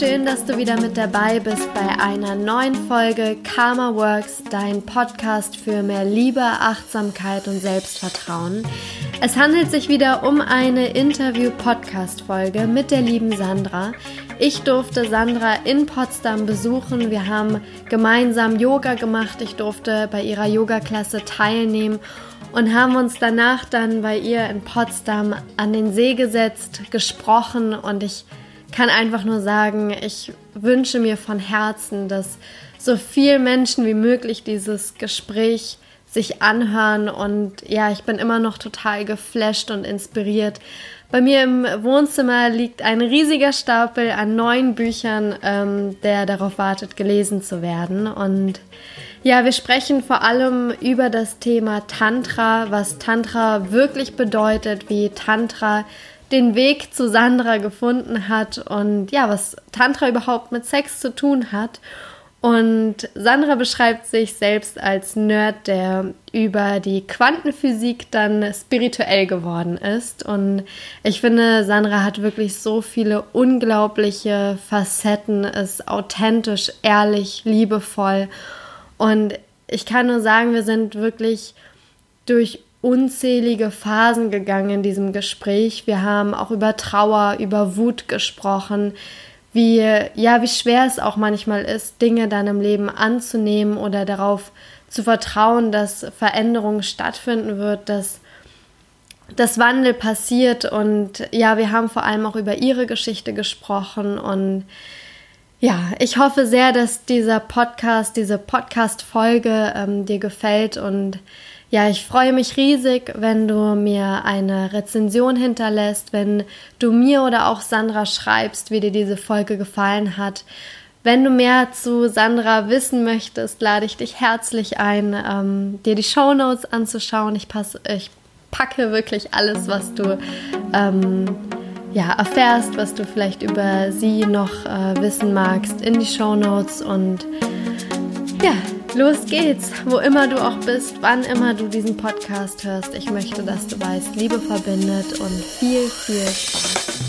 schön, dass du wieder mit dabei bist bei einer neuen Folge Karma Works, dein Podcast für mehr Liebe, Achtsamkeit und Selbstvertrauen. Es handelt sich wieder um eine Interview-Podcast-Folge mit der lieben Sandra. Ich durfte Sandra in Potsdam besuchen. Wir haben gemeinsam Yoga gemacht. Ich durfte bei ihrer Yoga-Klasse teilnehmen und haben uns danach dann bei ihr in Potsdam an den See gesetzt, gesprochen und ich kann einfach nur sagen, ich wünsche mir von Herzen, dass so viele Menschen wie möglich dieses Gespräch sich anhören und ja, ich bin immer noch total geflasht und inspiriert. Bei mir im Wohnzimmer liegt ein riesiger Stapel an neuen Büchern, ähm, der darauf wartet, gelesen zu werden. Und ja, wir sprechen vor allem über das Thema Tantra, was Tantra wirklich bedeutet, wie Tantra den Weg zu Sandra gefunden hat und ja, was Tantra überhaupt mit Sex zu tun hat. Und Sandra beschreibt sich selbst als Nerd, der über die Quantenphysik dann spirituell geworden ist. Und ich finde, Sandra hat wirklich so viele unglaubliche Facetten, ist authentisch, ehrlich, liebevoll. Und ich kann nur sagen, wir sind wirklich durch unzählige Phasen gegangen in diesem Gespräch. Wir haben auch über Trauer, über Wut gesprochen, wie ja, wie schwer es auch manchmal ist, Dinge dann im Leben anzunehmen oder darauf zu vertrauen, dass Veränderung stattfinden wird, dass das Wandel passiert. Und ja, wir haben vor allem auch über ihre Geschichte gesprochen. Und ja, ich hoffe sehr, dass dieser Podcast, diese Podcast-Folge ähm, dir gefällt. Und ja, ich freue mich riesig, wenn du mir eine Rezension hinterlässt, wenn du mir oder auch Sandra schreibst, wie dir diese Folge gefallen hat. Wenn du mehr zu Sandra wissen möchtest, lade ich dich herzlich ein, ähm, dir die Show Notes anzuschauen. Ich, passe, ich packe wirklich alles, was du ähm, ja, erfährst, was du vielleicht über sie noch äh, wissen magst, in die Show Notes und ja, los geht's. Wo immer du auch bist, wann immer du diesen Podcast hörst. Ich möchte, dass du weißt, Liebe verbindet und viel, viel Spaß.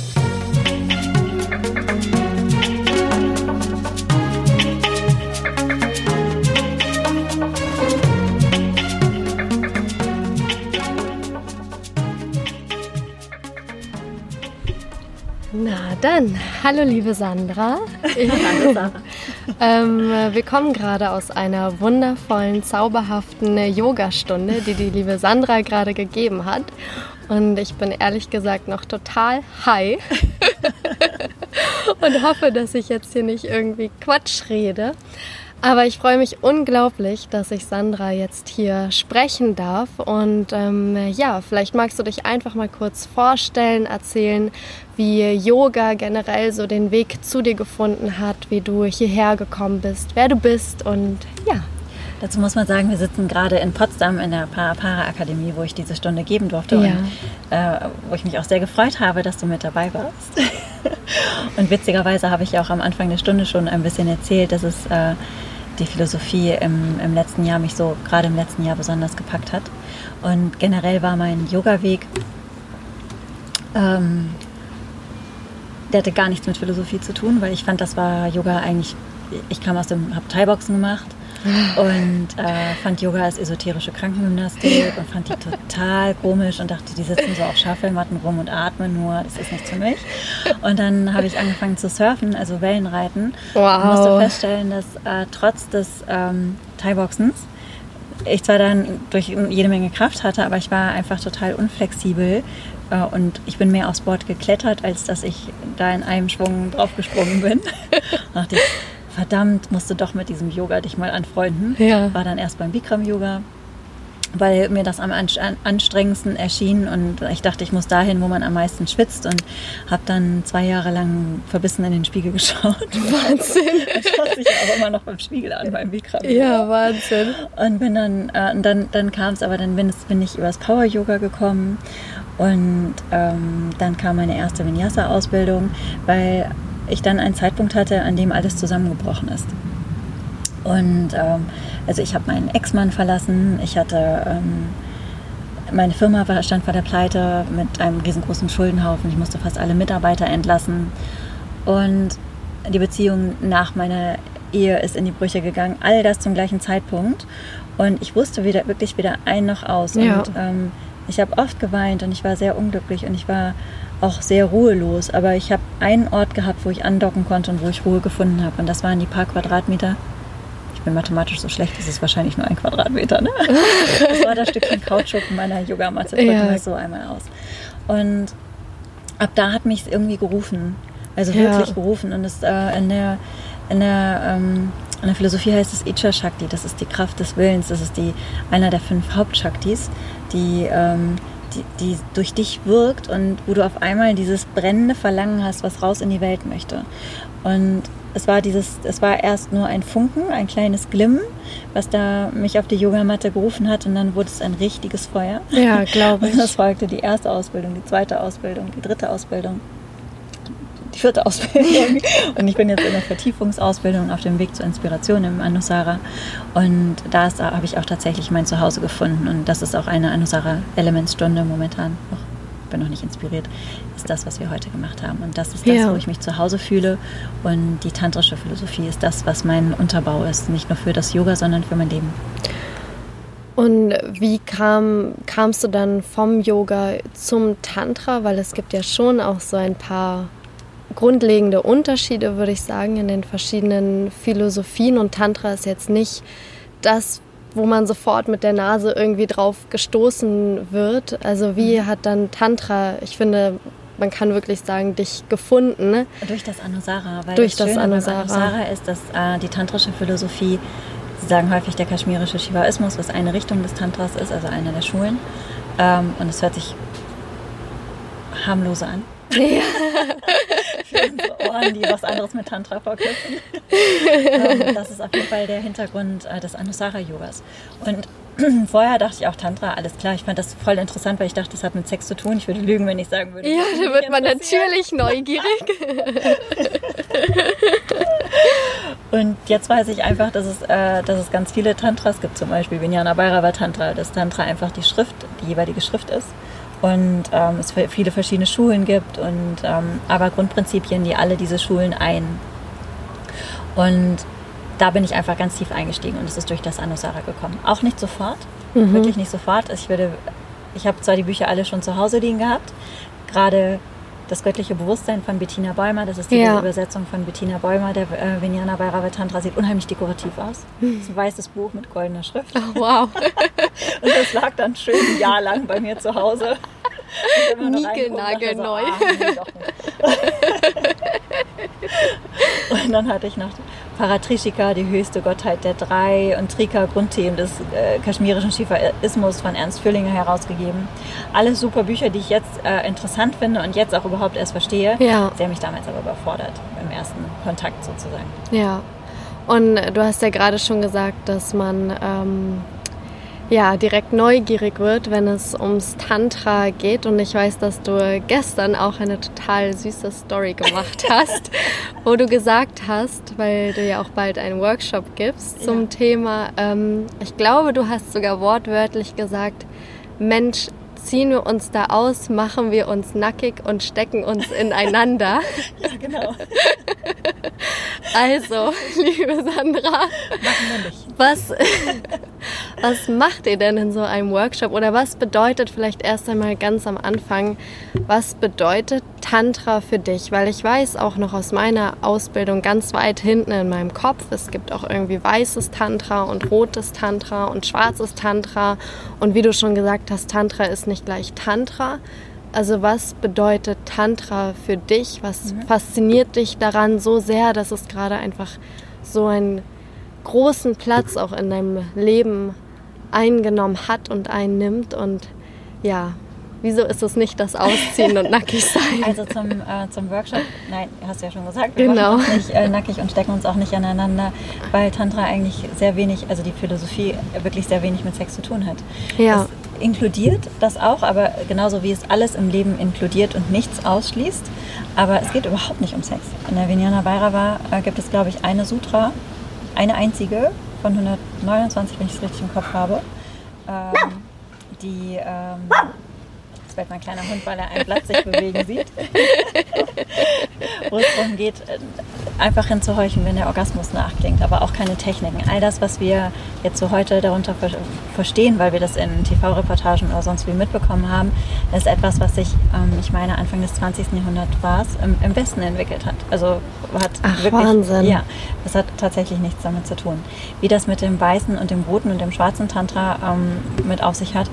Na dann, hallo liebe Sandra. hallo Sandra. ähm, wir kommen gerade aus einer wundervollen, zauberhaften Yogastunde, die die liebe Sandra gerade gegeben hat. Und ich bin ehrlich gesagt noch total high und hoffe, dass ich jetzt hier nicht irgendwie Quatsch rede. Aber ich freue mich unglaublich, dass ich Sandra jetzt hier sprechen darf. Und ähm, ja, vielleicht magst du dich einfach mal kurz vorstellen, erzählen, wie Yoga generell so den Weg zu dir gefunden hat, wie du hierher gekommen bist, wer du bist und ja. Dazu muss man sagen, wir sitzen gerade in Potsdam in der Para-Akademie, wo ich diese Stunde geben durfte ja. und äh, wo ich mich auch sehr gefreut habe, dass du mit dabei warst. und witzigerweise habe ich ja auch am Anfang der Stunde schon ein bisschen erzählt, dass es äh, die Philosophie im, im letzten Jahr mich so gerade im letzten Jahr besonders gepackt hat. Und generell war mein Yoga-Weg, ähm, der hatte gar nichts mit Philosophie zu tun, weil ich fand, das war Yoga eigentlich, ich kam aus dem, habe Thai-Boxen gemacht und äh, fand Yoga als esoterische Krankengymnastik und fand die total komisch und dachte, die sitzen so auf Schaufelmatten rum und atmen nur, das ist nichts für mich. Und dann habe ich angefangen zu surfen, also Wellenreiten wow. und musste feststellen, dass äh, trotz des ähm, Thai-Boxens ich zwar dann durch jede Menge Kraft hatte, aber ich war einfach total unflexibel äh, und ich bin mehr aufs Board geklettert, als dass ich da in einem Schwung draufgesprungen bin. dachte ich, verdammt, musst du doch mit diesem Yoga dich mal anfreunden. Ja. War dann erst beim Bikram-Yoga, weil mir das am anstrengendsten erschien und ich dachte, ich muss dahin, wo man am meisten schwitzt und habe dann zwei Jahre lang verbissen in den Spiegel geschaut. Wahnsinn! Ich schaue sich auch immer noch beim Spiegel an, beim Bikram. -Yoga. Ja, Wahnsinn. Und bin dann, äh, und dann, dann kam es, aber dann bin, bin ich übers Power-Yoga gekommen und ähm, dann kam meine erste Vinyasa-Ausbildung, weil ich dann einen Zeitpunkt hatte, an dem alles zusammengebrochen ist. Und ähm, also ich habe meinen Ex-Mann verlassen, ich hatte ähm, meine Firma stand vor der Pleite mit einem riesengroßen Schuldenhaufen, ich musste fast alle Mitarbeiter entlassen und die Beziehung nach meiner Ehe ist in die Brüche gegangen. All das zum gleichen Zeitpunkt. Und ich wusste wieder, wirklich weder ein noch aus. Ja. Und ähm, ich habe oft geweint und ich war sehr unglücklich und ich war auch sehr ruhelos. Aber ich habe einen Ort gehabt, wo ich andocken konnte und wo ich Ruhe gefunden habe. Und das waren die paar Quadratmeter. Ich bin mathematisch so schlecht, das ist wahrscheinlich nur ein Quadratmeter. Ne? Das war das Stückchen Kautschuk in meiner Yogamatte. Drücken Ja. wir so einmal aus. Und ab da hat mich es irgendwie gerufen. Also Ja. wirklich gerufen. Und es, äh, in, der, in, der, ähm, in der Philosophie heißt es Icha Shakti. Das ist die Kraft des Willens. Das ist die, einer der fünf Hauptshaktis, die, ähm, die, die durch dich wirkt und wo du auf einmal dieses brennende Verlangen hast, was raus in die Welt möchte. Und es war dieses, es war erst nur ein Funken, ein kleines Glimmen, was da mich auf die Yogamatte gerufen hat und dann wurde es ein richtiges Feuer. Ja, glaube Und das ich. folgte die erste Ausbildung, die zweite Ausbildung, die dritte Ausbildung, die vierte Ausbildung. Und ich bin jetzt in der Vertiefungsausbildung auf dem Weg zur Inspiration im Anusara. Und da habe ich auch tatsächlich mein Zuhause gefunden. Und das ist auch eine Anusara-Elementstunde momentan. Noch, bin noch nicht inspiriert, ist das, was wir heute gemacht haben. Und das ist das, Ja. wo ich mich zu Hause fühle. Und die tantrische Philosophie ist das, was mein Unterbau ist. Nicht nur für das Yoga, sondern für mein Leben. Und wie kam, kamst du dann vom Yoga zum Tantra? Weil es gibt ja schon auch so ein paar grundlegende Unterschiede, würde ich sagen, in den verschiedenen Philosophien. Und Tantra ist jetzt nicht das, wo man sofort mit der Nase irgendwie drauf gestoßen wird. Also wie hat dann Tantra, ich finde, man kann wirklich sagen, dich gefunden. Ne? Durch das Anusara. Weil Durch das, das Schöne Anusara. Anusara ist, dass äh, die tantrische Philosophie, sie sagen häufig der kaschmirische Shivaismus, was eine Richtung des Tantras ist, also eine der Schulen. Ähm, und es hört sich harmloser an. Unsere Ohren, die was anderes mit Tantra verknüpfen. ähm, das ist auf jeden Fall der Hintergrund äh, des Anusara-Yogas. Und vorher dachte ich auch Tantra, alles klar. Ich fand das voll interessant, weil ich dachte, das hat mit Sex zu tun. Ich würde lügen, wenn ich sagen würde. Ja, da wird man natürlich neugierig. Und jetzt weiß ich einfach, dass es, äh, dass es ganz viele Tantras gibt, zum Beispiel Vijnana Bhairava Tantra, dass Tantra einfach die Schrift, die jeweilige Schrift ist. Und ähm, es viele verschiedene Schulen gibt und ähm, aber Grundprinzipien, die alle diese Schulen ein. Und da bin ich einfach ganz tief eingestiegen und es ist durch das Anusara gekommen. Auch nicht sofort, wirklich nicht sofort. Ich würde, ich habe zwar die Bücher alle schon zu Hause liegen gehabt, gerade das göttliche Bewusstsein von Bettina Bäumer, das ist die Ja. Übersetzung von Bettina Bäumer, der äh, Vijnana Bhairava Tantra sieht unheimlich dekorativ aus. Das ist ein weißes Buch mit goldener Schrift. wow. Und das lag dann schön ein Jahr lang bei mir zu Hause. Niegelnagelneu. So, ah, nee, und dann hatte ich noch Paratrishika, die höchste Gottheit der drei, und Trika, Grundthemen des äh, kaschmirischen Shivaismus von Ernst Füllinger herausgegeben. Alles super Bücher, die ich jetzt äh, interessant finde und jetzt auch überhaupt erst verstehe. Ja. Sie haben mich damals aber überfordert im ersten Kontakt sozusagen. Ja, und du hast ja gerade schon gesagt, dass man ähm, ja direkt neugierig wird, wenn es ums Tantra geht. Und ich weiß, dass du gestern auch eine total süße Story gemacht hast, wo du gesagt hast, weil du ja auch bald einen Workshop gibst zum Ja. Thema, ähm, ich glaube, du hast sogar wortwörtlich gesagt, Mensch, ziehen wir uns da aus, machen wir uns nackig und stecken uns ineinander. Ja, genau. Also, liebe Sandra, was, was macht ihr denn in so einem Workshop oder was bedeutet vielleicht erst einmal ganz am Anfang, was bedeutet Tantra für dich? Weil ich weiß auch noch aus meiner Ausbildung ganz weit hinten in meinem Kopf, es gibt auch irgendwie weißes Tantra und rotes Tantra und schwarzes Tantra und wie du schon gesagt hast, Tantra ist nicht gleich Tantra. Also was bedeutet Tantra für dich? Was fasziniert dich daran so sehr, dass es gerade einfach so einen großen Platz auch in deinem Leben eingenommen hat und einnimmt? Und ja, wieso ist es nicht das Ausziehen und nackig sein? Also zum, äh, zum Workshop, nein, hast du ja schon gesagt, Genau. machen uns nicht äh, nackig und stecken uns auch nicht aneinander, weil Tantra eigentlich sehr wenig, also die Philosophie wirklich sehr wenig mit Sex zu tun hat. Ja. Es inkludiert das auch, aber genauso wie es alles im Leben inkludiert und nichts ausschließt. Aber es geht überhaupt nicht um Sex. In der Vijnana Bhairava äh, gibt es, glaube ich, eine Sutra, eine einzige von 129, wenn ich es richtig im Kopf habe, ähm, die ähm, bellt mein kleiner Hund, weil er ein Blatt sich bewegen sieht. Wo es darum geht, äh, einfach hinzuhorchen, wenn der Orgasmus nachklingt, aber auch keine Techniken. All das, was wir jetzt so heute darunter verstehen, weil wir das in TV-Reportagen oder sonst wie mitbekommen haben, ist etwas, was sich, ähm, ich meine, Anfang des 20. Jahrhunderts war es, im, im, Westen entwickelt hat. Also hat Ach, wirklich, Wahnsinn. Ja, das hat tatsächlich nichts damit zu tun. Wie das mit dem weißen und dem roten und dem schwarzen Tantra ähm, mit auf sich hat,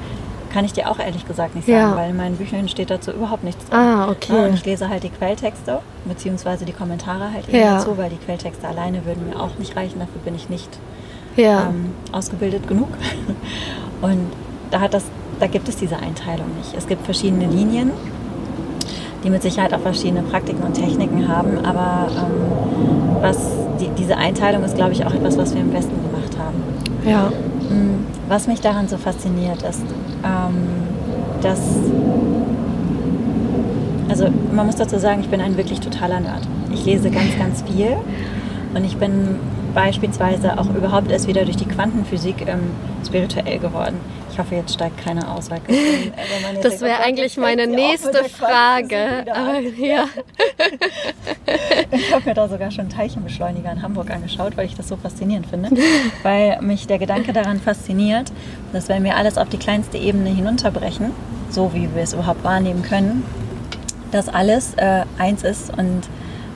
kann ich dir auch ehrlich gesagt nicht sagen, ja. weil in meinen Büchern steht dazu überhaupt nichts drin. Ah, okay. Ja, und ich lese halt die Quelltexte, beziehungsweise die Kommentare halt eben ja. dazu, weil die Quelltexte alleine würden mir auch nicht reichen, dafür bin ich nicht ähm, ausgebildet genug. Und da, hat das, da gibt es diese Einteilung nicht. Es gibt verschiedene Linien, die mit Sicherheit auch verschiedene Praktiken und Techniken haben, aber ähm, was die, diese Einteilung ist, glaube ich, auch etwas, was wir im Westen gemacht haben. Ja. Mm, was mich daran so fasziniert, ist, ähm, dass. Also, man muss dazu sagen, ich bin ein wirklich totaler Nerd. Ich lese ganz, ganz viel und ich bin beispielsweise auch überhaupt erst wieder durch die Quantenphysik ähm, spirituell geworden. Ich hoffe, jetzt steigt keiner aus. Weil das wäre eigentlich meine nächste Frage. Aber, ja. ich habe mir da sogar schon einen Teilchenbeschleuniger in Hamburg angeschaut, weil ich das so faszinierend finde. weil mich der Gedanke daran fasziniert, dass wenn wir alles auf die kleinste Ebene hinunterbrechen, so wie wir es überhaupt wahrnehmen können, dass alles äh, eins ist und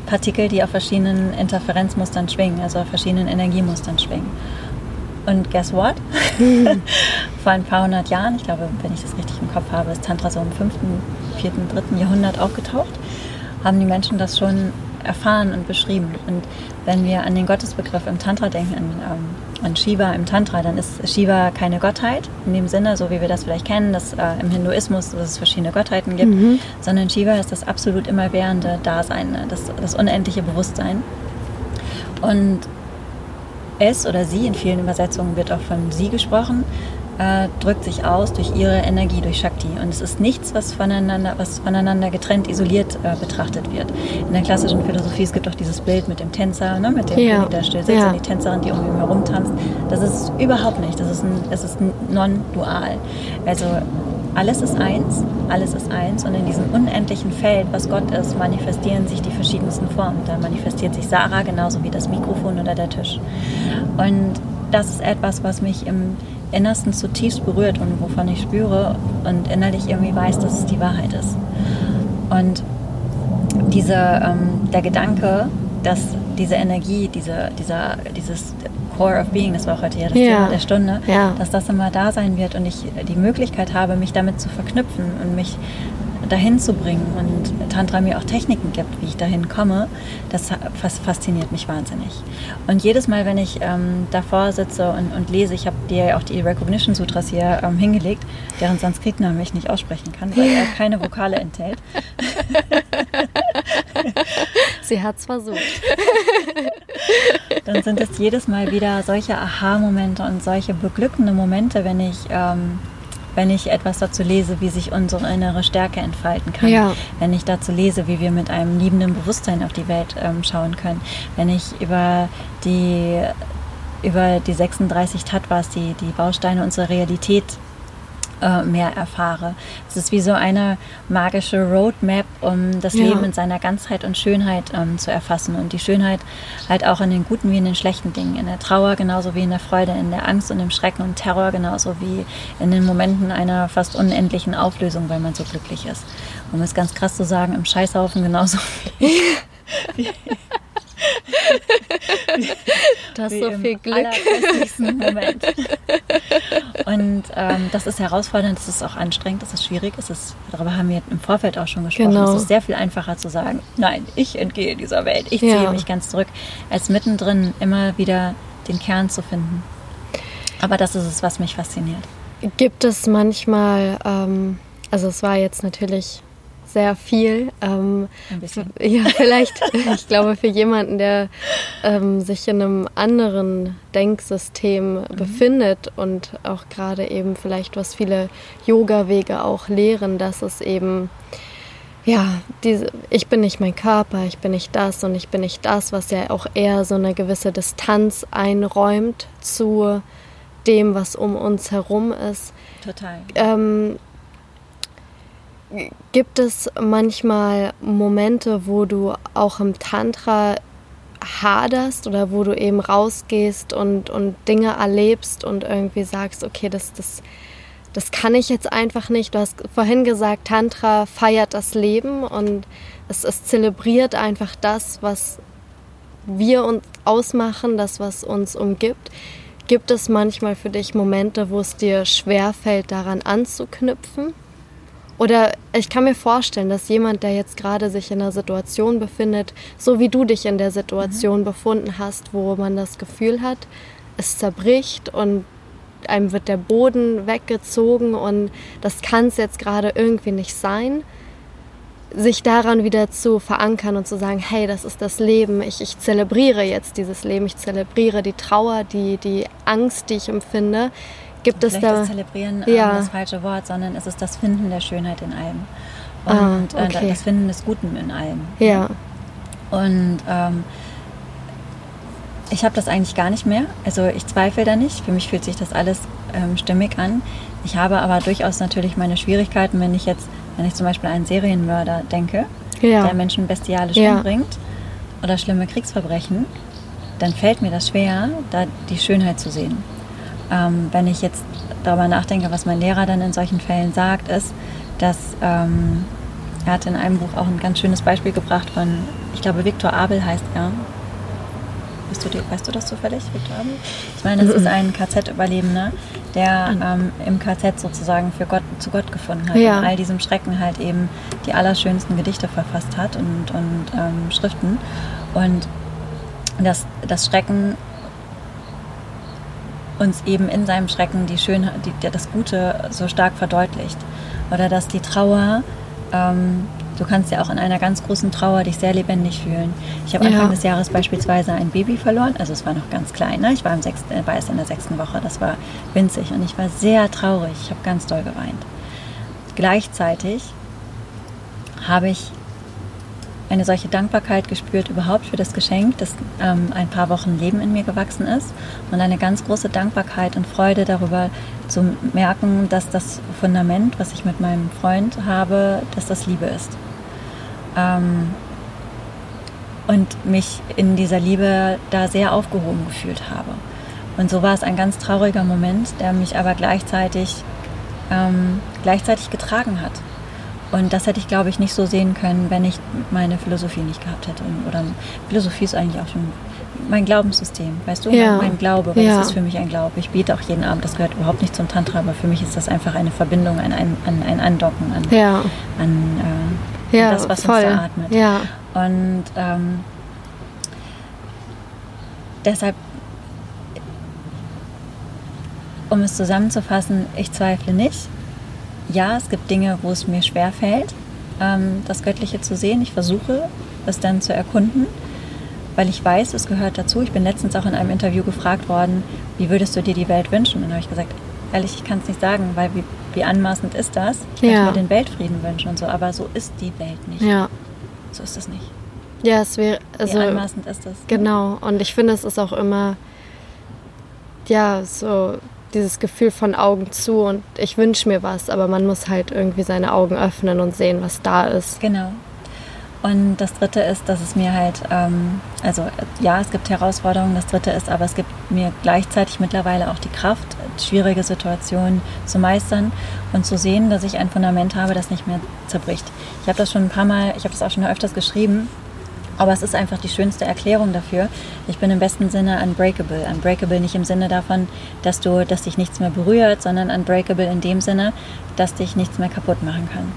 Partikel, die auf verschiedenen Interferenzmustern schwingen, also auf verschiedenen Energiemustern schwingen. Und guess what? Vor ein paar hundert Jahren, ich glaube, wenn ich das richtig im Kopf habe, ist Tantra so im 5., 4., 3. Jahrhundert aufgetaucht, haben die Menschen das schon erfahren und beschrieben. Und wenn wir an den Gottesbegriff im Tantra denken, an, ähm, an Shiva im Tantra, dann ist Shiva keine Gottheit in dem Sinne, so wie wir das vielleicht kennen, dass äh, im Hinduismus dass es verschiedene Gottheiten gibt, mhm. sondern Shiva ist das absolut immerwährende Dasein, ne? das, das unendliche Bewusstsein. Und es oder sie, in vielen Übersetzungen wird auch von sie gesprochen, äh, drückt sich aus durch ihre Energie, durch Shakti. Und es ist nichts, was voneinander, was voneinander getrennt, isoliert äh, betrachtet wird. In der klassischen Philosophie, es gibt auch dieses Bild mit dem Tänzer, ne, mit dem ja. König, der still sitzt ja. und die Tänzerin, die um ihn herum tanzt. Das ist überhaupt nicht. Das ist, ein, das ist non-dual. Also alles ist eins, alles ist eins und in diesem unendlichen Feld, was Gott ist, manifestieren sich die verschiedensten Formen. Da manifestiert sich Sarah genauso wie das Mikrofon oder der Tisch. Und das ist etwas, was mich im Innersten zutiefst berührt und wovon ich spüre und innerlich irgendwie weiß, dass es die Wahrheit ist. Und diese, ähm, der Gedanke, dass diese Energie, diese, dieser, dieses Core of Being, das war auch heute ja das ja. Thema der Stunde, ja. dass das immer da sein wird und ich die Möglichkeit habe, mich damit zu verknüpfen und mich dahin zu bringen und Tantra mir auch Techniken gibt, wie ich dahin komme, das fasziniert mich wahnsinnig. Und jedes Mal, wenn ich ähm, davor sitze und, und lese, ich habe dir ja auch die Recognition Sutras hier ähm, hingelegt, deren Sanskritnamen ich nicht aussprechen kann, weil er keine Vokale enthält. Sie hat es versucht. Dann sind es jedes Mal wieder solche Aha-Momente und solche beglückende Momente, wenn ich ähm, wenn ich etwas dazu lese, wie sich unsere innere Stärke entfalten kann, ja. wenn ich dazu lese, wie wir mit einem liebenden Bewusstsein auf die Welt ähm, schauen können, wenn ich über die über die 36 Tattvas, die, die Bausteine unserer Realität äh, mehr erfahre. Es ist wie so eine magische Roadmap, um das ja. Leben in seiner Ganzheit und Schönheit ähm, zu erfassen. Und die Schönheit halt auch in den guten wie in den schlechten Dingen. In der Trauer genauso wie in der Freude, in der Angst und im Schrecken und Terror genauso wie in den Momenten einer fast unendlichen Auflösung, weil man so glücklich ist. Um es ganz krass zu sagen, im Scheißhaufen genauso wie, wie du hast so viel Glück. Moment. Und ähm, das ist herausfordernd, das ist auch anstrengend, das ist schwierig. Es ist, darüber haben wir im Vorfeld auch schon gesprochen. Genau. Es ist sehr viel einfacher zu sagen, nein, ich entgehe dieser Welt, ich ziehe ja. mich ganz zurück, als mittendrin immer wieder den Kern zu finden. Aber das ist es, was mich fasziniert. Gibt es manchmal, ähm, also es war jetzt natürlich sehr viel. Ähm, Ein bisschen. Ja, vielleicht, ich glaube, für jemanden, der ähm, sich in einem anderen Denksystem mhm. befindet und auch gerade eben vielleicht, was viele Yoga-Wege auch lehren, dass es eben, ja, diese, ich bin nicht mein Körper, ich bin nicht das und ich bin nicht das, was ja auch eher so eine gewisse Distanz einräumt zu dem, was um uns herum ist. Total. Ähm, gibt es manchmal Momente, wo du auch im Tantra haderst oder wo du eben rausgehst und, und Dinge erlebst und irgendwie sagst, okay, das, das, das kann ich jetzt einfach nicht. Du hast vorhin gesagt, Tantra feiert das Leben und es, es zelebriert einfach das, was wir uns ausmachen, das, was uns umgibt. Gibt es manchmal für dich Momente, wo es dir schwerfällt, daran anzuknüpfen? Oder ich kann mir vorstellen, dass jemand, der jetzt gerade sich in einer Situation befindet, so wie du dich in der Situation mhm. befunden hast, wo man das Gefühl hat, es zerbricht und einem wird der Boden weggezogen und das kann es jetzt gerade irgendwie nicht sein, sich daran wieder zu verankern und zu sagen, hey, das ist das Leben, ich, ich zelebriere jetzt dieses Leben, ich zelebriere die Trauer, die, die Angst, die ich empfinde. Gibt es da... Das Zelebrieren ja. das falsche Wort, sondern es ist das Finden der Schönheit in allem. Ah, Und ah, okay. das Finden des Guten in allem. Ja. Und ähm, ich habe das eigentlich gar nicht mehr. Also ich zweifle da nicht. Für mich fühlt sich das alles ähm, stimmig an. Ich habe aber durchaus natürlich meine Schwierigkeiten, wenn ich jetzt, wenn ich zum Beispiel an einen Serienmörder denke, ja. der Menschen bestialisch ja. umbringt oder schlimme Kriegsverbrechen, dann fällt mir das schwer, da die Schönheit zu sehen. Ähm, wenn ich jetzt darüber nachdenke, was mein Lehrer dann in solchen Fällen sagt, ist, dass ähm, er hat in einem Buch auch ein ganz schönes Beispiel gebracht von, ich glaube, Viktor Abel heißt er, Du dir, weißt du das zufällig, Viktor Abel? Ich meine, das ist ein KZ-Überlebender, der ähm, im KZ sozusagen für Gott, zu Gott gefunden hat. Ja. Und all diesem Schrecken halt eben die allerschönsten Gedichte verfasst hat und, und ähm, Schriften. Und das, das Schrecken uns eben in seinem Schrecken die Schönheit, die, das Gute so stark verdeutlicht. Oder dass die Trauer ähm, Du kannst ja auch in einer ganz großen Trauer dich sehr lebendig fühlen. Ich habe ja. Anfang des Jahres beispielsweise ein Baby verloren. Also es war noch ganz klein. Ne? Ich war, im sechsten, äh, war erst in der sechsten Woche. Das war winzig und ich war sehr traurig. Ich habe ganz doll geweint. Gleichzeitig habe ich eine solche Dankbarkeit gespürt überhaupt für das Geschenk, das ähm, ein paar Wochen Leben in mir gewachsen ist und eine ganz große Dankbarkeit und Freude darüber zu merken, dass das Fundament, was ich mit meinem Freund habe, dass das Liebe ist. Ähm, und mich in dieser Liebe da sehr aufgehoben gefühlt habe. Und so war es ein ganz trauriger Moment, der mich aber gleichzeitig, ähm, gleichzeitig getragen hat. Und das hätte ich, glaube ich, nicht so sehen können, wenn ich meine Philosophie nicht gehabt hätte. Oder Philosophie ist eigentlich auch schon mein Glaubenssystem, weißt du? Ja. Mein, mein Glaube, weil ja. das ist für mich ein Glaube. Ich bete auch jeden Abend, das gehört überhaupt nicht zum Tantra, aber für mich ist das einfach eine Verbindung, ein, ein, ein Andocken an, ja. an, äh, ja, an das, was voll. uns da atmet. Ja. Und ähm, deshalb, um es zusammenzufassen, ich zweifle nicht. Ja, es gibt Dinge, wo es mir schwer fällt, ähm, das Göttliche zu sehen. Ich versuche, es dann zu erkunden weil ich weiß, es gehört dazu. Ich bin letztens auch in einem Interview gefragt worden, wie würdest du dir die Welt wünschen? Und dann habe ich gesagt, ehrlich, ich kann es nicht sagen, weil wie, wie anmaßend ist das? Ich ja. mir den Weltfrieden wünschen und so, aber so ist die Welt nicht. Ja. So ist es nicht. Ja, es wäre. Also, wie anmaßend ist das? Genau. Und ich finde, es ist auch immer, ja, so dieses Gefühl von Augen zu und ich wünsche mir was, aber man muss halt irgendwie seine Augen öffnen und sehen, was da ist. Genau. Und das Dritte ist, dass es mir halt, ähm, also ja, es gibt Herausforderungen. Das Dritte ist, aber es gibt mir gleichzeitig mittlerweile auch die Kraft, schwierige Situationen zu meistern und zu sehen, dass ich ein Fundament habe, das nicht mehr zerbricht. Ich habe das schon ein paar Mal, ich habe das auch schon öfters geschrieben, aber es ist einfach die schönste Erklärung dafür. Ich bin im besten Sinne unbreakable. Unbreakable nicht im Sinne davon, dass du, dass dich nichts mehr berührt, sondern unbreakable in dem Sinne, dass dich nichts mehr kaputt machen kann.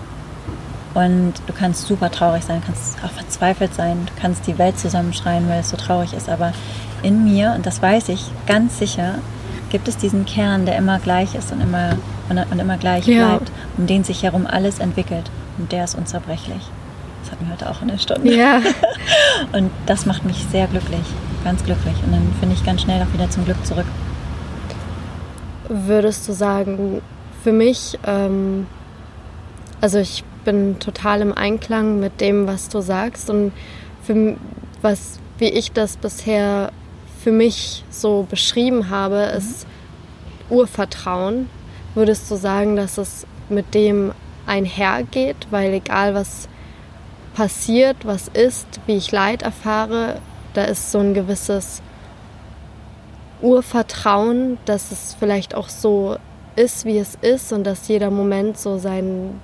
Und du kannst super traurig sein, kannst auch verzweifelt sein, du kannst die Welt zusammenschreien, weil es so traurig ist. Aber in mir, und das weiß ich ganz sicher, gibt es diesen Kern, der immer gleich ist und immer, und, und immer gleich ja. bleibt, um den sich herum alles entwickelt. Und der ist unzerbrechlich. Das hatten wir heute auch in der Stunde. Ja. Und das macht mich sehr glücklich, ganz glücklich. Und dann finde ich ganz schnell auch wieder zum Glück zurück. Würdest du sagen, für mich, ähm, also ich bin total im Einklang mit dem, was du sagst und für, was, wie ich das bisher für mich so beschrieben habe, ist Urvertrauen. Würdest du sagen, dass es mit dem einhergeht, weil egal was passiert, was ist, wie ich Leid erfahre, da ist so ein gewisses Urvertrauen, dass es vielleicht auch so ist, wie es ist und dass jeder Moment so sein,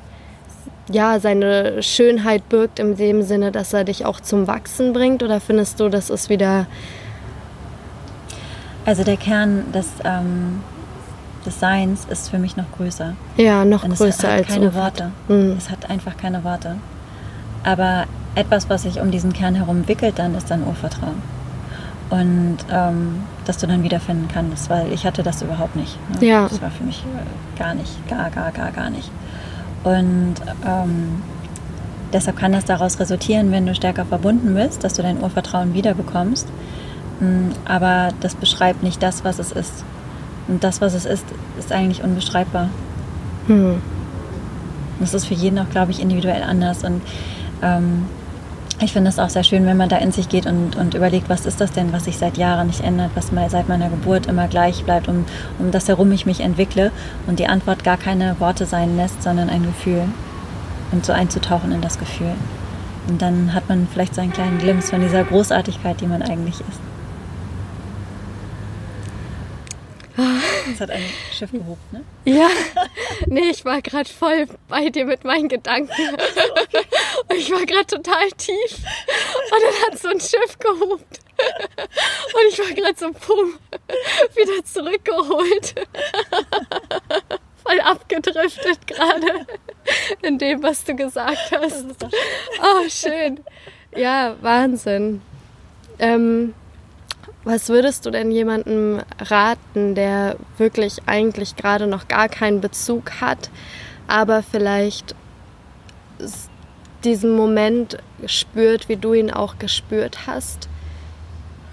ja, seine Schönheit birgt in dem Sinne, dass er dich auch zum Wachsen bringt? Oder findest du, das ist wieder. Also der Kern des, ähm, des Seins ist für mich noch größer. Ja, noch größer es hat als keine Ufert. Worte. Mhm. Es hat einfach keine Worte. Aber etwas, was sich um diesen Kern herum wickelt, dann ist dann Urvertrauen. Und ähm, dass du dann wiederfinden kannst, weil ich hatte das überhaupt nicht. Ne? Ja. Das war für mich gar nicht, gar, gar, gar, gar nicht. Und ähm, deshalb kann das daraus resultieren, wenn du stärker verbunden bist, dass du dein Urvertrauen wiederbekommst. Mm, Aber das beschreibt nicht das, was es ist. Und das, was es ist, ist eigentlich unbeschreibbar. Hm. Das ist für jeden auch, glaube ich, individuell anders. Und ähm, ich finde es auch sehr schön, wenn man da in sich geht und, und überlegt, was ist das denn, was sich seit Jahren nicht ändert, was mal seit meiner Geburt immer gleich bleibt, um, um das herum ich mich entwickle und die Antwort gar keine Worte sein lässt, sondern ein Gefühl. Und so einzutauchen in das Gefühl. Und dann hat man vielleicht so einen kleinen Glimpse von dieser Großartigkeit, die man eigentlich ist. Das hat ein Schiff gehobt, ne? Ja, nee, ich war gerade voll bei dir mit meinen Gedanken. Und ich war gerade total tief. Und dann hat so ein Schiff gehobt. Und ich war gerade so, pum, wieder zurückgeholt. Voll abgedriftet gerade in dem, was du gesagt hast. Oh, schön. Ja, Wahnsinn. Ähm, was würdest du denn jemandem raten, der wirklich eigentlich gerade noch gar keinen Bezug hat, aber vielleicht diesen Moment spürt, wie du ihn auch gespürt hast?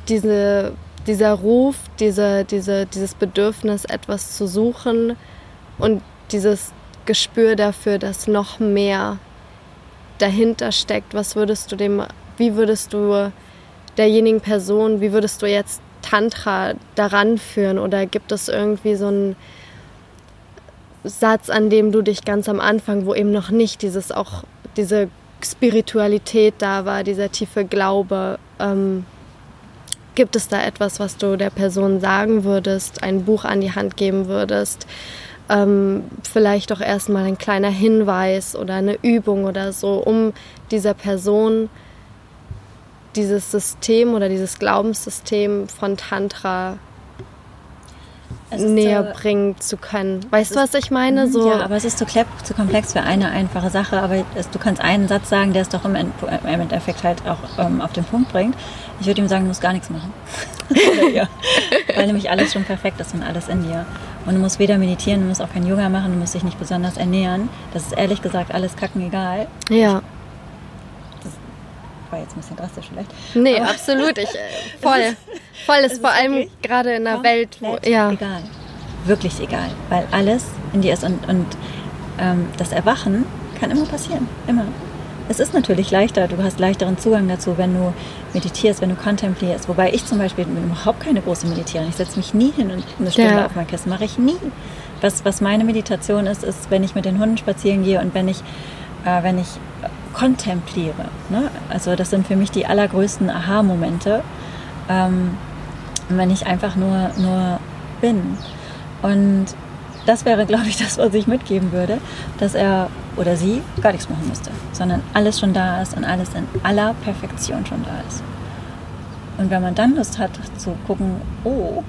Diese, dieser Ruf, diese, diese, dieses Bedürfnis, etwas zu suchen und dieses Gespür dafür, dass noch mehr dahinter steckt. Was würdest du dem, wie würdest du derjenigen Person, wie würdest du jetzt Tantra daran führen? Oder gibt es irgendwie so einen Satz, an dem du dich ganz am Anfang, wo eben noch nicht dieses auch diese Spiritualität da war, dieser tiefe Glaube, ähm, gibt es da etwas, was du der Person sagen würdest, ein Buch an die Hand geben würdest? Ähm, vielleicht auch erstmal ein kleiner Hinweis oder eine Übung oder so, um dieser Person dieses System oder dieses Glaubenssystem von Tantra näher so- bringen zu können. Weißt du, was ich meine? So, Ja, aber es ist zu, zu komplex für eine einfache Sache. Aber es, du kannst einen Satz sagen, der es doch im, End, im Endeffekt halt auch ähm, auf den Punkt bringt. Ich würde ihm sagen, du musst gar nichts machen. Ihr. Weil nämlich alles schon perfekt ist und alles in dir. Und du musst weder meditieren, du musst auch kein Yoga machen, du musst dich nicht besonders ernähren. Das ist ehrlich gesagt alles kacken egal. ja. War jetzt ein bisschen drastisch vielleicht. Nee, Aber- absolut. Ich, äh, voll. Voll ist, ist vor allem gerade in einer Welt, wo. Ja. Egal. Wirklich egal. Weil alles in dir ist. Und, und ähm, das Erwachen kann immer passieren. Immer. Es ist natürlich leichter, du hast leichteren Zugang dazu, wenn du meditierst, wenn du kontemplierst. Wobei ich zum Beispiel bin überhaupt keine große Meditiererin. Ich setze mich nie hin und eine Stunde Ja. auf mein Kissen. Mache ich nie. Was, was meine Meditation ist, ist, wenn ich mit den Hunden spazieren gehe und wenn ich, äh, wenn ich kontempliere. Ne? Also das sind für mich die allergrößten Aha-Momente. Ähm, wenn ich einfach nur, nur bin. Und das wäre, glaube ich, das, was ich mitgeben würde, dass er oder sie gar nichts machen müsste, sondern alles schon da ist und alles in aller Perfektion schon da ist. Und wenn man dann Lust hat zu gucken, oh,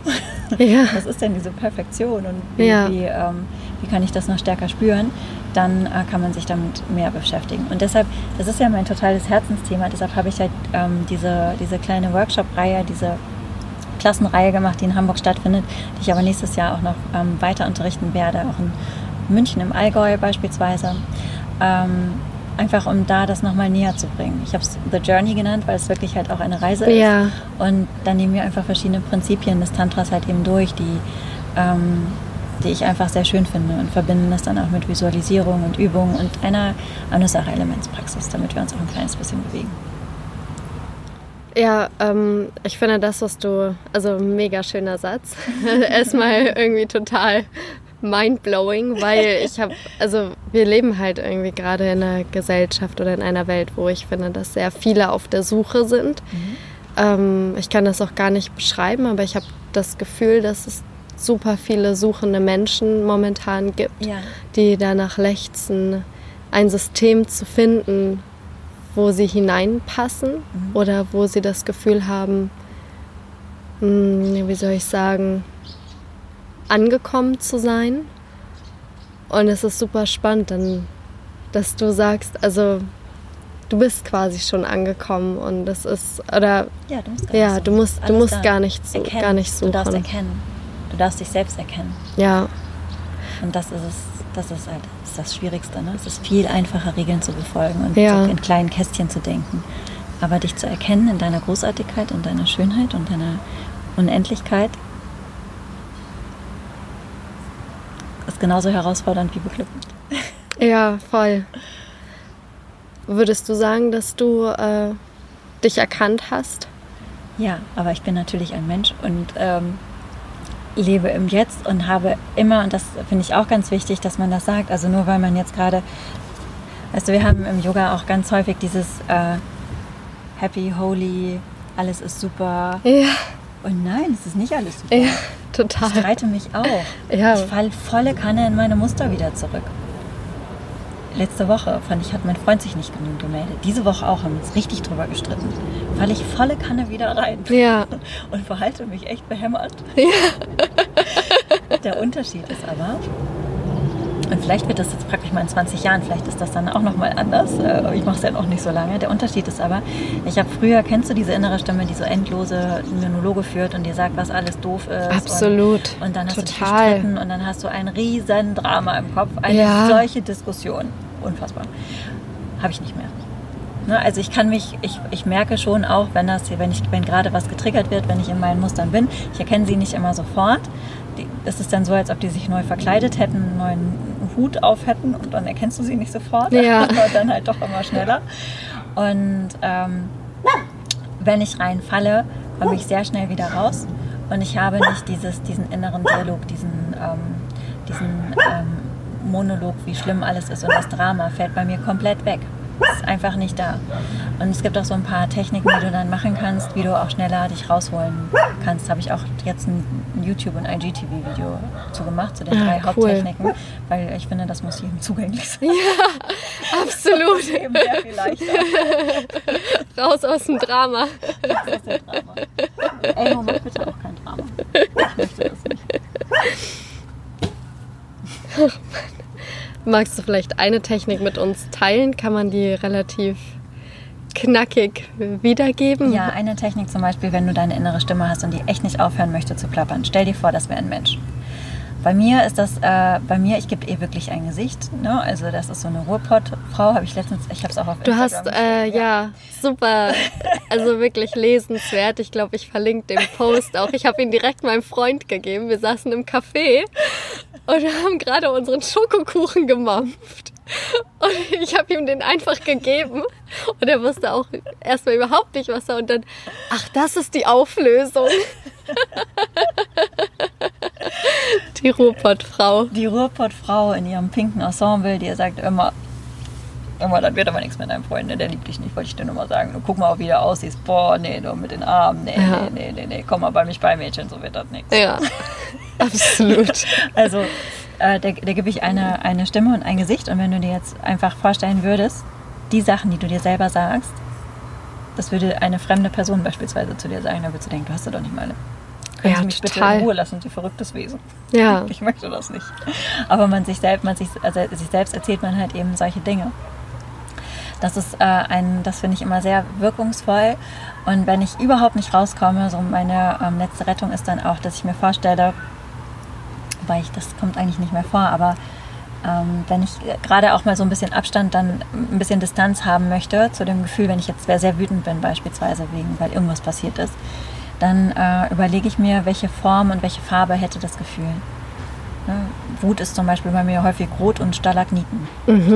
Ja. was ist denn diese Perfektion und wie, Ja. wie, ähm, wie kann ich das noch stärker spüren, dann äh, kann man sich damit mehr beschäftigen. Und deshalb, das ist ja mein totales Herzensthema, deshalb habe ich halt ähm, diese, diese kleine Workshop-Reihe, diese Klassenreihe gemacht, die in Hamburg stattfindet, die ich aber nächstes Jahr auch noch ähm, weiter unterrichten werde, auch in München im Allgäu beispielsweise. Ähm, einfach um da das nochmal näher zu bringen. Ich habe es The Journey genannt, weil es wirklich halt auch eine Reise Ja. ist. Und dann nehmen wir einfach verschiedene Prinzipien des Tantras halt eben durch, die, ähm, die ich einfach sehr schön finde und verbinden das dann auch mit Visualisierung und Übung und einer Anusara-Elementspraxis, damit wir uns auch ein kleines bisschen bewegen. Ja, ähm, ich finde das, was du, also mega schöner Satz. Erstmal irgendwie total mindblowing, weil ich habe, also wir leben halt irgendwie gerade in einer Gesellschaft oder in einer Welt, wo ich finde, dass sehr viele auf der Suche sind. Mhm. Ähm, ich kann das auch gar nicht beschreiben, aber ich habe das Gefühl, dass es super viele suchende Menschen momentan gibt, ja. die danach lechzen, ein System zu finden, wo sie hineinpassen mhm. oder wo sie das Gefühl haben, mh, hm, wie soll ich sagen, angekommen zu sein. Und es ist super spannend, dann, dass du sagst, also du bist quasi schon angekommen und das ist oder ja du musst gar ja du musst du musst gar nicht so, gar nicht suchen. Du darfst erkennen. Du darfst dich selbst erkennen. Ja. Und das ist es. Das ist halt das, ist das Schwierigste. Ne? Es ist viel einfacher, Regeln zu befolgen und ja. in kleinen Kästchen zu denken. Aber dich zu erkennen in deiner Großartigkeit, in deiner Schönheit und deiner Unendlichkeit ist genauso herausfordernd wie beglückend. Ja, voll. Würdest du sagen, dass du äh, dich erkannt hast? Ja, aber ich bin natürlich ein Mensch und ähm, lebe im Jetzt und habe immer, und das finde ich auch ganz wichtig, dass man das sagt, also nur weil man jetzt gerade, du, wir haben im Yoga auch ganz häufig dieses äh, Happy, Holy, alles ist super. Ja. Und nein, es ist nicht alles super. Ja, total. Ich streite mich auch. Ja. Ich falle volle Kanne in meine Muster wieder zurück. Letzte Woche fand ich, hat mein Freund sich nicht genug gemeldet. Diese Woche auch, haben wir uns richtig drüber gestritten. Falle ich volle Kanne wieder rein. Ja. Und verhalte mich echt behämmert. Ja. Der Unterschied ist aber, und vielleicht wird das jetzt praktisch mal in 20 Jahren, vielleicht ist das dann auch nochmal anders. Äh, ich mache es ja noch nicht so lange. Der Unterschied ist aber, ich habe früher, kennst du diese innere Stimme, die so endlose Monologe führt und dir sagt, was alles doof ist. Absolut. Und, und dann hast Total. du dich gestritten und dann hast du ein riesen Drama im Kopf. Eine Ja. solche Diskussion. Unfassbar. Habe ich nicht mehr. Ne, also ich kann mich, ich, ich merke schon auch, wenn das, wenn ich, wenn gerade was getriggert wird, wenn ich in meinen Mustern bin, ich erkenne sie nicht immer sofort. Es ist dann so, als ob die sich neu verkleidet hätten, einen neuen Hut auf hätten und dann erkennst du sie nicht sofort, Ja. aber dann halt doch immer schneller. Und ähm, wenn ich reinfalle, komme ich sehr schnell wieder raus und ich habe nicht dieses, diesen inneren Dialog, diesen, ähm, diesen ähm, Monolog, wie schlimm alles ist und das Drama fällt bei mir komplett weg. Ist einfach nicht da. Und es gibt auch so ein paar Techniken, die du dann machen kannst, wie du auch schneller dich rausholen kannst. Habe ich auch jetzt ein YouTube- und IGTV-Video zu gemacht, zu den Ah, drei cool. Haupttechniken, weil ich finde, das muss jedem zugänglich sein. Absolut. Eben sehr viel leichter. Raus aus dem Drama. Das ist der Drama. Elmo, mach bitte auch kein Drama. Ich möchte das nicht. Magst du vielleicht eine Technik mit uns teilen? Kann man die relativ knackig wiedergeben? Ja, eine Technik zum Beispiel, wenn du deine innere Stimme hast und die echt nicht aufhören möchte zu plappern. Stell dir vor, das wäre ein Mensch. Bei mir ist das, äh, bei mir, ich gebe ihr wirklich ein Gesicht. Ne? Also das ist so eine Ruhrpott-Frau, habe ich letztens, ich habe es auch auf Du hast, Instagram äh, gesehen, ja, super, also wirklich lesenswert. Ich glaube, ich verlinke den Post auch. Ich habe ihn direkt meinem Freund gegeben. Wir saßen im Café und wir haben gerade unseren Schokokuchen gemampft. Und ich habe ihm den einfach gegeben und er wusste auch erstmal überhaupt nicht, was er und dann, ach, das ist die Auflösung. Die Ruhrpottfrau. Die Ruhrpott-Frau in ihrem pinken Ensemble, die sagt immer, immer, das wird aber nichts mit deinem Freund, ne? der liebt dich nicht, wollte ich dir nur mal sagen. Du guck mal, wie du aussiehst. Boah, nee, du mit den Armen, nee, Ja. nee, nee, nee, nee, komm mal bei mich bei, Mädchen, so wird das nichts. Ja, absolut. Also, äh, der, der gebe ich eine, eine Stimme und ein Gesicht. Und wenn du dir jetzt einfach vorstellen würdest, die Sachen, die du dir selber sagst, das würde eine fremde Person beispielsweise zu dir sagen, da würdest du denken, du hast du doch nicht mal. Können Ja, Sie mich bitte total. in Ruhe lassen, Sie verrücktes Wesen. Ja, Ich möchte das nicht. Aber man sich selbst, man sich, also sich selbst erzählt man halt eben solche Dinge. Das ist äh, ein, das finde ich immer sehr wirkungsvoll. Und wenn ich überhaupt nicht rauskomme, so meine ähm, letzte Rettung ist dann auch, dass ich mir vorstelle, weil ich, das kommt eigentlich nicht mehr vor, aber ähm, wenn ich gerade auch mal so ein bisschen Abstand, dann ein bisschen Distanz haben möchte zu dem Gefühl, wenn ich jetzt sehr, sehr wütend bin beispielsweise, wegen, weil irgendwas passiert ist, dann äh, überlege ich mir, welche Form und welche Farbe hätte das Gefühl. Ne? Wut ist zum Beispiel bei mir häufig rot und Stalagniten,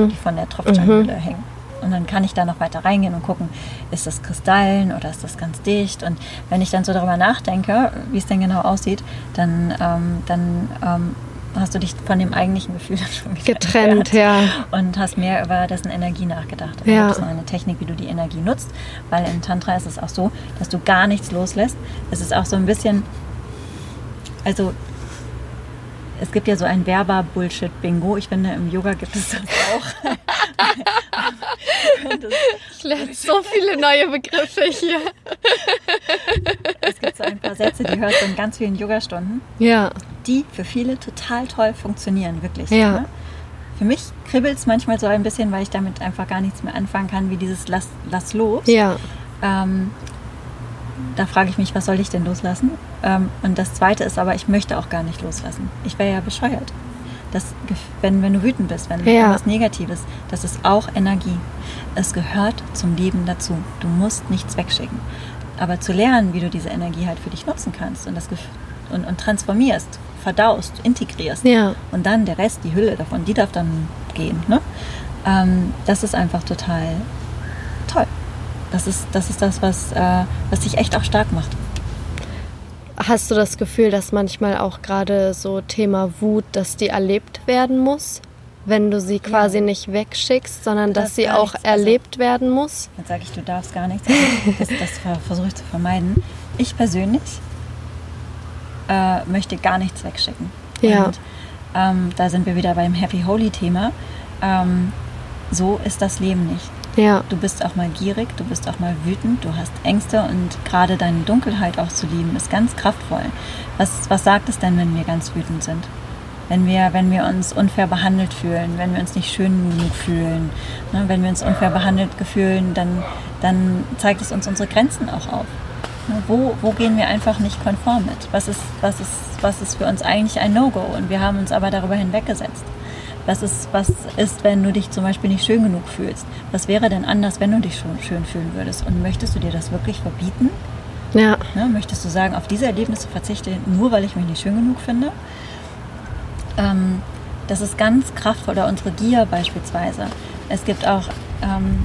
die von der Tropfsteinhülle hängen. Und dann kann ich da noch weiter reingehen und gucken, ist das Kristallen oder ist das ganz dicht? Und wenn ich dann so darüber nachdenke, wie es denn genau aussieht, dann, ähm, dann ähm, hast du dich von dem eigentlichen Gefühl schon getrennt, ja. Und hast mehr über dessen Energie nachgedacht. Getrennt, ja. Und hast mehr über dessen Energie nachgedacht. Ja. Das ist eine Technik, wie du die Energie nutzt, weil in Tantra ist es auch so, dass du gar nichts loslässt. Es ist auch so ein bisschen, also es gibt ja so ein Verba-Bullshit-Bingo. Ich finde, im Yoga gibt es das auch. Ich lerne so viele neue Begriffe hier. gibt so ein paar Sätze, die hörst du in ganz vielen Yogastunden, Ja, die für viele total toll funktionieren, wirklich. Ja. Ne? Für mich kribbelt es manchmal so ein bisschen, weil ich damit einfach gar nichts mehr anfangen kann, wie dieses Lass, lass los. ja, Ähm, da frage ich mich, was soll ich denn loslassen? Ähm, und das Zweite ist aber, ich möchte auch gar nicht loslassen. Ich wäre ja bescheuert. Das, wenn, wenn du wütend bist, wenn Ja. etwas Negatives, das ist auch Energie. Es gehört zum Leben dazu. Du musst nichts wegschicken. Aber zu lernen, wie du diese Energie halt für dich nutzen kannst und, das und, und transformierst, verdaust, integrierst ja. und dann der Rest, die Hülle davon, die darf dann gehen. Ne? Ähm, das ist einfach total toll. Das ist das, ist das was, äh, was dich echt auch stark macht. Hast du das Gefühl, dass manchmal auch gerade so Thema Wut, dass die erlebt werden muss? Wenn du sie quasi nicht wegschickst, sondern dass sie auch also- erlebt werden muss? Jetzt sage ich, du darfst gar nichts. Also Das, das ver- versuche ich zu vermeiden. Ich persönlich äh, möchte gar nichts wegschicken. Ja. Und ähm, da sind wir wieder beim Happy Holy Thema. Ähm, so ist das Leben nicht. Ja, Du bist auch mal gierig, du bist auch mal wütend, du hast Ängste und gerade deine Dunkelheit auch zu lieben, ist ganz kraftvoll. Was, was sagt es denn, wenn wir ganz wütend sind? Wenn wir, wenn wir uns unfair behandelt fühlen, wenn wir uns nicht schön genug fühlen, ne, wenn wir uns unfair behandelt fühlen, dann, dann zeigt es uns unsere Grenzen auch auf. Ne, Wo, wo gehen wir einfach nicht konform mit? Was ist, was, ist, was ist für uns eigentlich ein No-Go? Und wir haben uns aber darüber hinweggesetzt. Was ist, was ist, wenn du dich zum Beispiel nicht schön genug fühlst? Was wäre denn anders, wenn du dich schon schön fühlen würdest? Und möchtest du dir das wirklich verbieten? ja, Ne? Möchtest du sagen, auf diese Erlebnisse verzichte, nur weil ich mich nicht schön genug finde? Ähm, das ist ganz kraftvoll. Oder unsere Gier beispielsweise. Es gibt auch, ähm,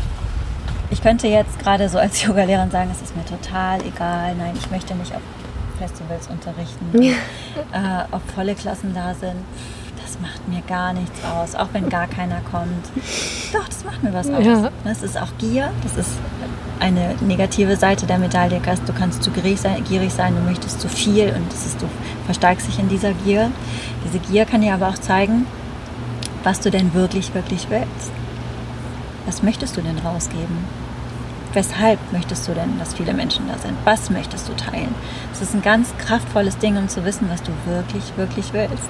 ich könnte jetzt gerade so als Yogalehrerin sagen, es ist mir total egal. Nein, ich möchte nicht auf Festivals unterrichten. äh, ob volle Klassen da sind, das macht mir gar nichts aus. Auch wenn gar keiner kommt. Doch, das macht mir was aus. Ja. Das ist auch Gier. Das ist eine negative Seite der Medaille. Du kannst zu gierig sein, gierig sein, du möchtest zu viel und das ist, du versteigst dich in dieser Gier. Diese Gier kann dir aber auch zeigen, was du denn wirklich, wirklich willst. Was möchtest du denn rausgeben? Weshalb möchtest du denn, dass viele Menschen da sind? Was möchtest du teilen? Es ist ein ganz kraftvolles Ding, um zu wissen, was du wirklich, wirklich willst.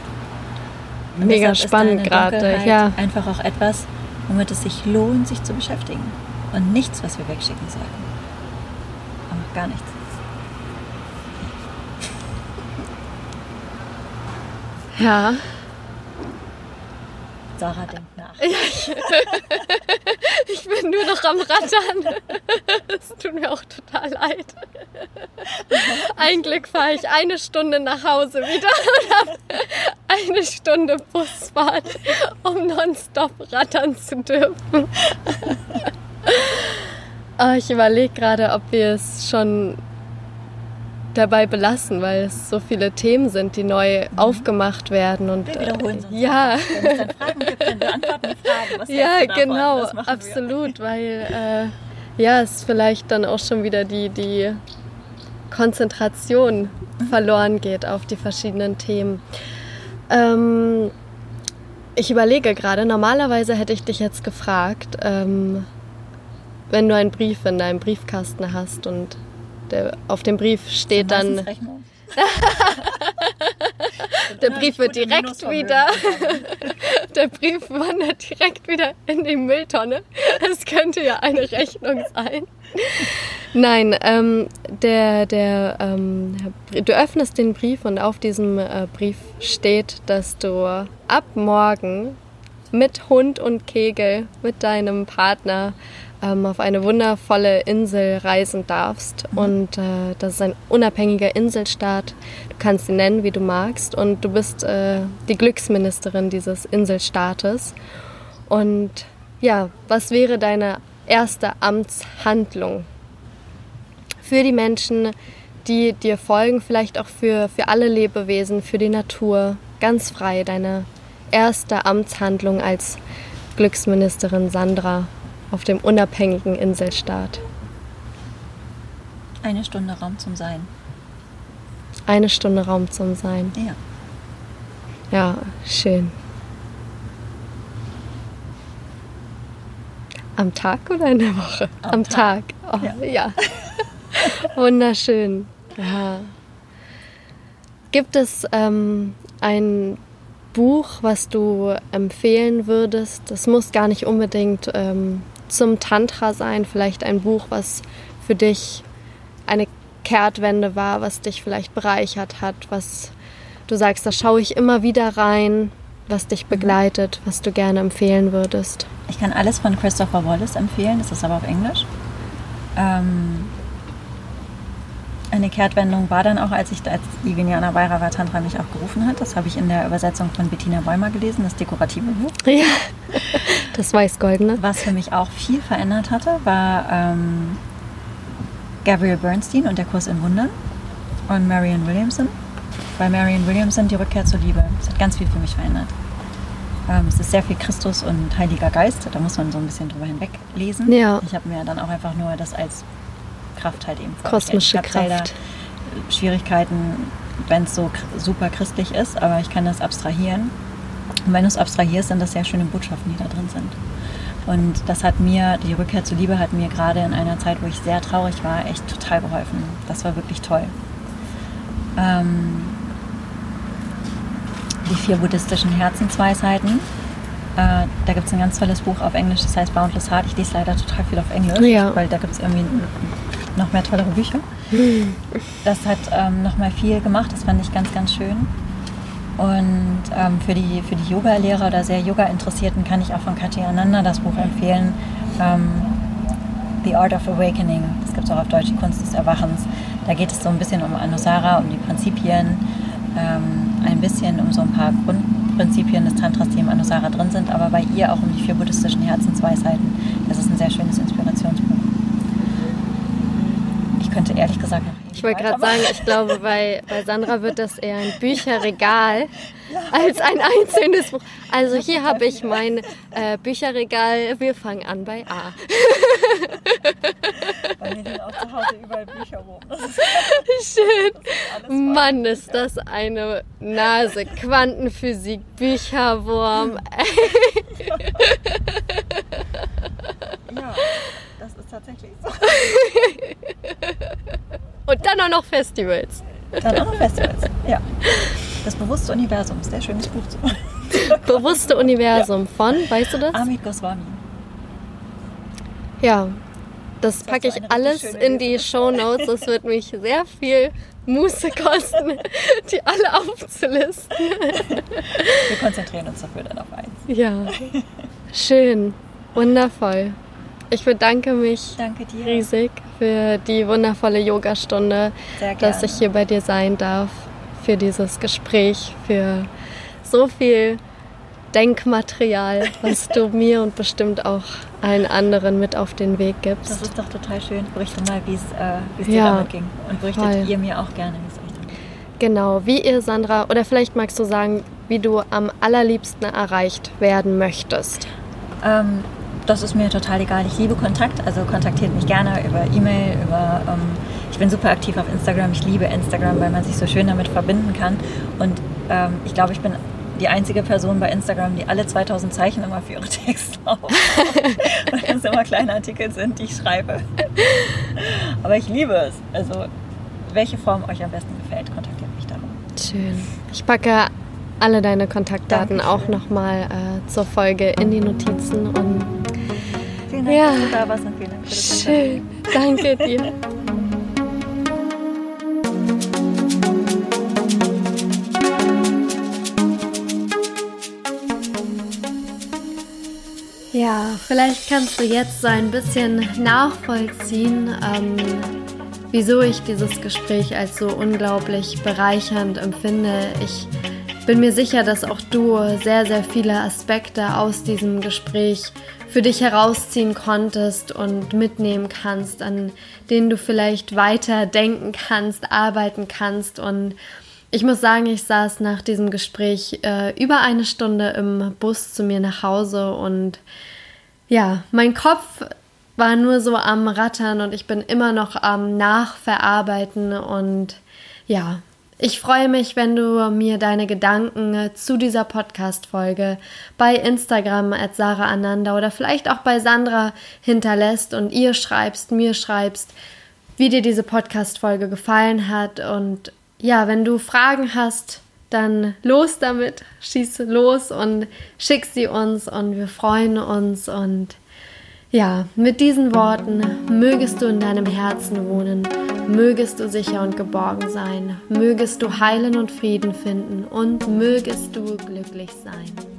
Mega spannend gerade, ja. Einfach auch etwas, womit es sich lohnt, sich zu beschäftigen. Und nichts, was wir wegschicken sollten. Aber gar nichts. ja. Sarah denkt nach. Ich bin nur noch am Rattern. Es tut mir auch total leid. Ein Glück fahre ich eine Stunde nach Hause wieder und habe eine Stunde Busfahrt, um nonstop rattern zu dürfen. Aber ich überlege gerade, ob wir es schon dabei belassen, weil es so viele Themen sind, die neu aufgemacht werden. Und, Wir wiederholen äh, ja. Wenn es dann Fragen gibt, dann beantworten die Fragen. Was Ja, genau, machen wir. absolut, weil äh, ja, es vielleicht dann auch schon wieder die, die Konzentration verloren geht auf die verschiedenen Themen. Ähm, ich überlege gerade, normalerweise hätte ich dich jetzt gefragt, ähm, wenn du einen Brief in deinem Briefkasten hast und der, auf dem Brief steht dann, der Brief wird direkt wieder der Brief wandert direkt wieder in die Mülltonne. Es könnte ja eine Rechnung sein. Nein, ähm, der, der, ähm, du öffnest den Brief und auf diesem äh, Brief steht, dass du ab morgen mit Hund und Kegel, mit deinem Partner ähm, auf eine wundervolle Insel reisen darfst. Und äh, das ist ein unabhängiger Inselstaat. Du kannst ihn nennen, wie du magst. Und du bist äh, die Glücksministerin dieses Inselstaates. Und ja, was wäre deine erste Amtshandlung für die Menschen, die dir folgen, vielleicht auch für, für alle Lebewesen, für die Natur? ganz frei, deine erste Amtshandlung als Glücksministerin Sandra auf dem unabhängigen Inselstaat? Eine Stunde Raum zum Sein. Eine Stunde Raum zum Sein. Ja. Ja, schön. Am Tag oder in der Woche? Am Am, Tag. Tag. Oh, Ja. ja. Wunderschön. Ja. Gibt es ähm, ein Buch, was du empfehlen würdest? Das muss gar nicht unbedingt ähm, zum Tantra sein. Vielleicht ein Buch, was für dich eine Kehrtwende war, was dich vielleicht bereichert hat, was du sagst, da schaue ich immer wieder rein, was dich begleitet, was du gerne empfehlen würdest. Ich kann alles von Christopher Wallace empfehlen, das ist aber auf Englisch. Ähm, eine Kehrtwendung war dann auch, als ich als die Vijnana Bhairava Tantra mich auch gerufen hat. Das habe ich in der Übersetzung von Bettina Bäumer gelesen, das dekorative Buch. Ja, das Weiß-Goldene. Was für mich auch viel verändert hatte, war ähm, Gabrielle Bernstein und der Kurs in Wundern und Marianne Williamson. Bei Marianne Williamson die Rückkehr zur Liebe. Das hat ganz viel für mich verändert. Ähm, es ist sehr viel Christus und Heiliger Geist. Da muss man so ein bisschen drüber hinweglesen. Ja. Ich habe mir dann auch einfach nur das als Kraft halt eben Kosmische Ich Kraft. Schwierigkeiten, wenn es so super christlich ist, aber ich kann das abstrahieren. Und wenn du es abstrahierst, sind das sehr schöne Botschaften, die da drin sind. Und das hat mir, die Rückkehr zur Liebe hat mir gerade in einer Zeit, wo ich sehr traurig war, echt total geholfen. Das war wirklich toll. Ähm, die vier buddhistischen Herzensweisheiten. Äh, da gibt es ein ganz tolles Buch auf Englisch, das heißt Boundless Heart. Ich lese leider total viel auf Englisch, Ja. weil da gibt es irgendwie noch mehr tollere Bücher. Das hat ähm, nochmal viel gemacht, das fand ich ganz, ganz schön. Und ähm, für die, für die Yoga-Lehrer oder sehr Yoga-Interessierten kann ich auch von Katja Ananda das Buch empfehlen. Ähm, The Art of Awakening. Das gibt es auch auf Deutsch, die Kunst des Erwachens. Da geht es so ein bisschen um Anusara, um die Prinzipien, ähm, ein bisschen um so ein paar Grundprinzipien des Tantras, die im Anusara drin sind, aber bei ihr auch um die vier buddhistischen Herzensweisheiten. Das ist ein sehr schönes Inspirationsbuch. Ich könnte ehrlich gesagt noch Ich wollte gerade sagen, ich glaube, bei, bei Sandra wird das eher ein Bücherregal als ein einzelnes Buch. Also hier habe ich mein äh, Bücherregal. Wir fangen an bei A. Bei mir liegen auch zu Hause überall Bücher rum. Schön. Mann, ist das eine Nase. Quantenphysik, Bücherwurm. ja, das ist tatsächlich so. Und dann auch noch Festivals. Dann auch noch Festivals. Ja. Das bewusste Universum, sehr schönes Buch. zu- Bewusste Universum von, weißt du das? Amit Goswami. Ja, das packe so ich alles in die Show Notes. Das wird mich sehr viel Muße kosten, die alle aufzulisten. Wir konzentrieren uns dafür dann auf eins. Ja, schön, wundervoll. Ich bedanke mich Danke dir. riesig für die wundervolle Yogastunde, dass ich hier bei dir sein darf, für dieses Gespräch, für so viel Denkmaterial, was du mir und bestimmt auch allen anderen mit auf den Weg gibst. Das ist doch total schön. Berichte mal, wie es äh, es dir Ja, damit ging. Und berichtet voll. ihr mir auch gerne, wie es euch damit ging. Genau, wie ihr, Sandra, oder vielleicht magst du sagen, wie du am allerliebsten erreicht werden möchtest. Ähm, das ist mir total egal. Ich liebe Kontakt, also kontaktiert mich gerne über E-Mail, über. Ähm, ich bin super aktiv auf Instagram. Ich liebe Instagram, weil man sich so schön damit verbinden kann. Und ähm, ich glaube, ich bin die einzige Person bei Instagram, die alle 2000 Zeichen immer für ihre Texte aufbaut. weil das immer kleine Artikel sind, die ich schreibe. Aber ich liebe es. Also, welche Form euch am besten gefällt, kontaktiert mich darum. Schön. Ich packe alle deine Kontaktdaten Dankeschön. auch nochmal äh, zur Folge in die Notizen und Vielen Dank, Ja. dass du da warst und vielen Dank für das schön. Danke dir. Ja, vielleicht kannst du jetzt so ein bisschen nachvollziehen, ähm, wieso ich dieses Gespräch als so unglaublich bereichernd empfinde. Ich bin mir sicher, dass auch du sehr, sehr viele Aspekte aus diesem Gespräch für dich herausziehen konntest und mitnehmen kannst, an denen du vielleicht weiter denken kannst, arbeiten kannst. Und ich muss sagen, ich saß nach diesem Gespräch äh, über eine Stunde im Bus zu mir nach Hause und ja, mein Kopf war nur so am Rattern und ich bin immer noch am Nachverarbeiten und ja, ich freue mich, wenn du mir deine Gedanken äh, zu dieser Podcast-Folge bei Instagram at Sarah Ananda oder vielleicht auch bei Sandra hinterlässt und ihr schreibst, mir schreibst, wie dir diese Podcast-Folge gefallen hat. Und ja, wenn du Fragen hast, dann los damit, schieß los und schick sie uns und wir freuen uns und ja, mit diesen Worten mögest du in deinem Herzen wohnen, mögest du sicher und geborgen sein, mögest du Heilen und Frieden finden und mögest du glücklich sein.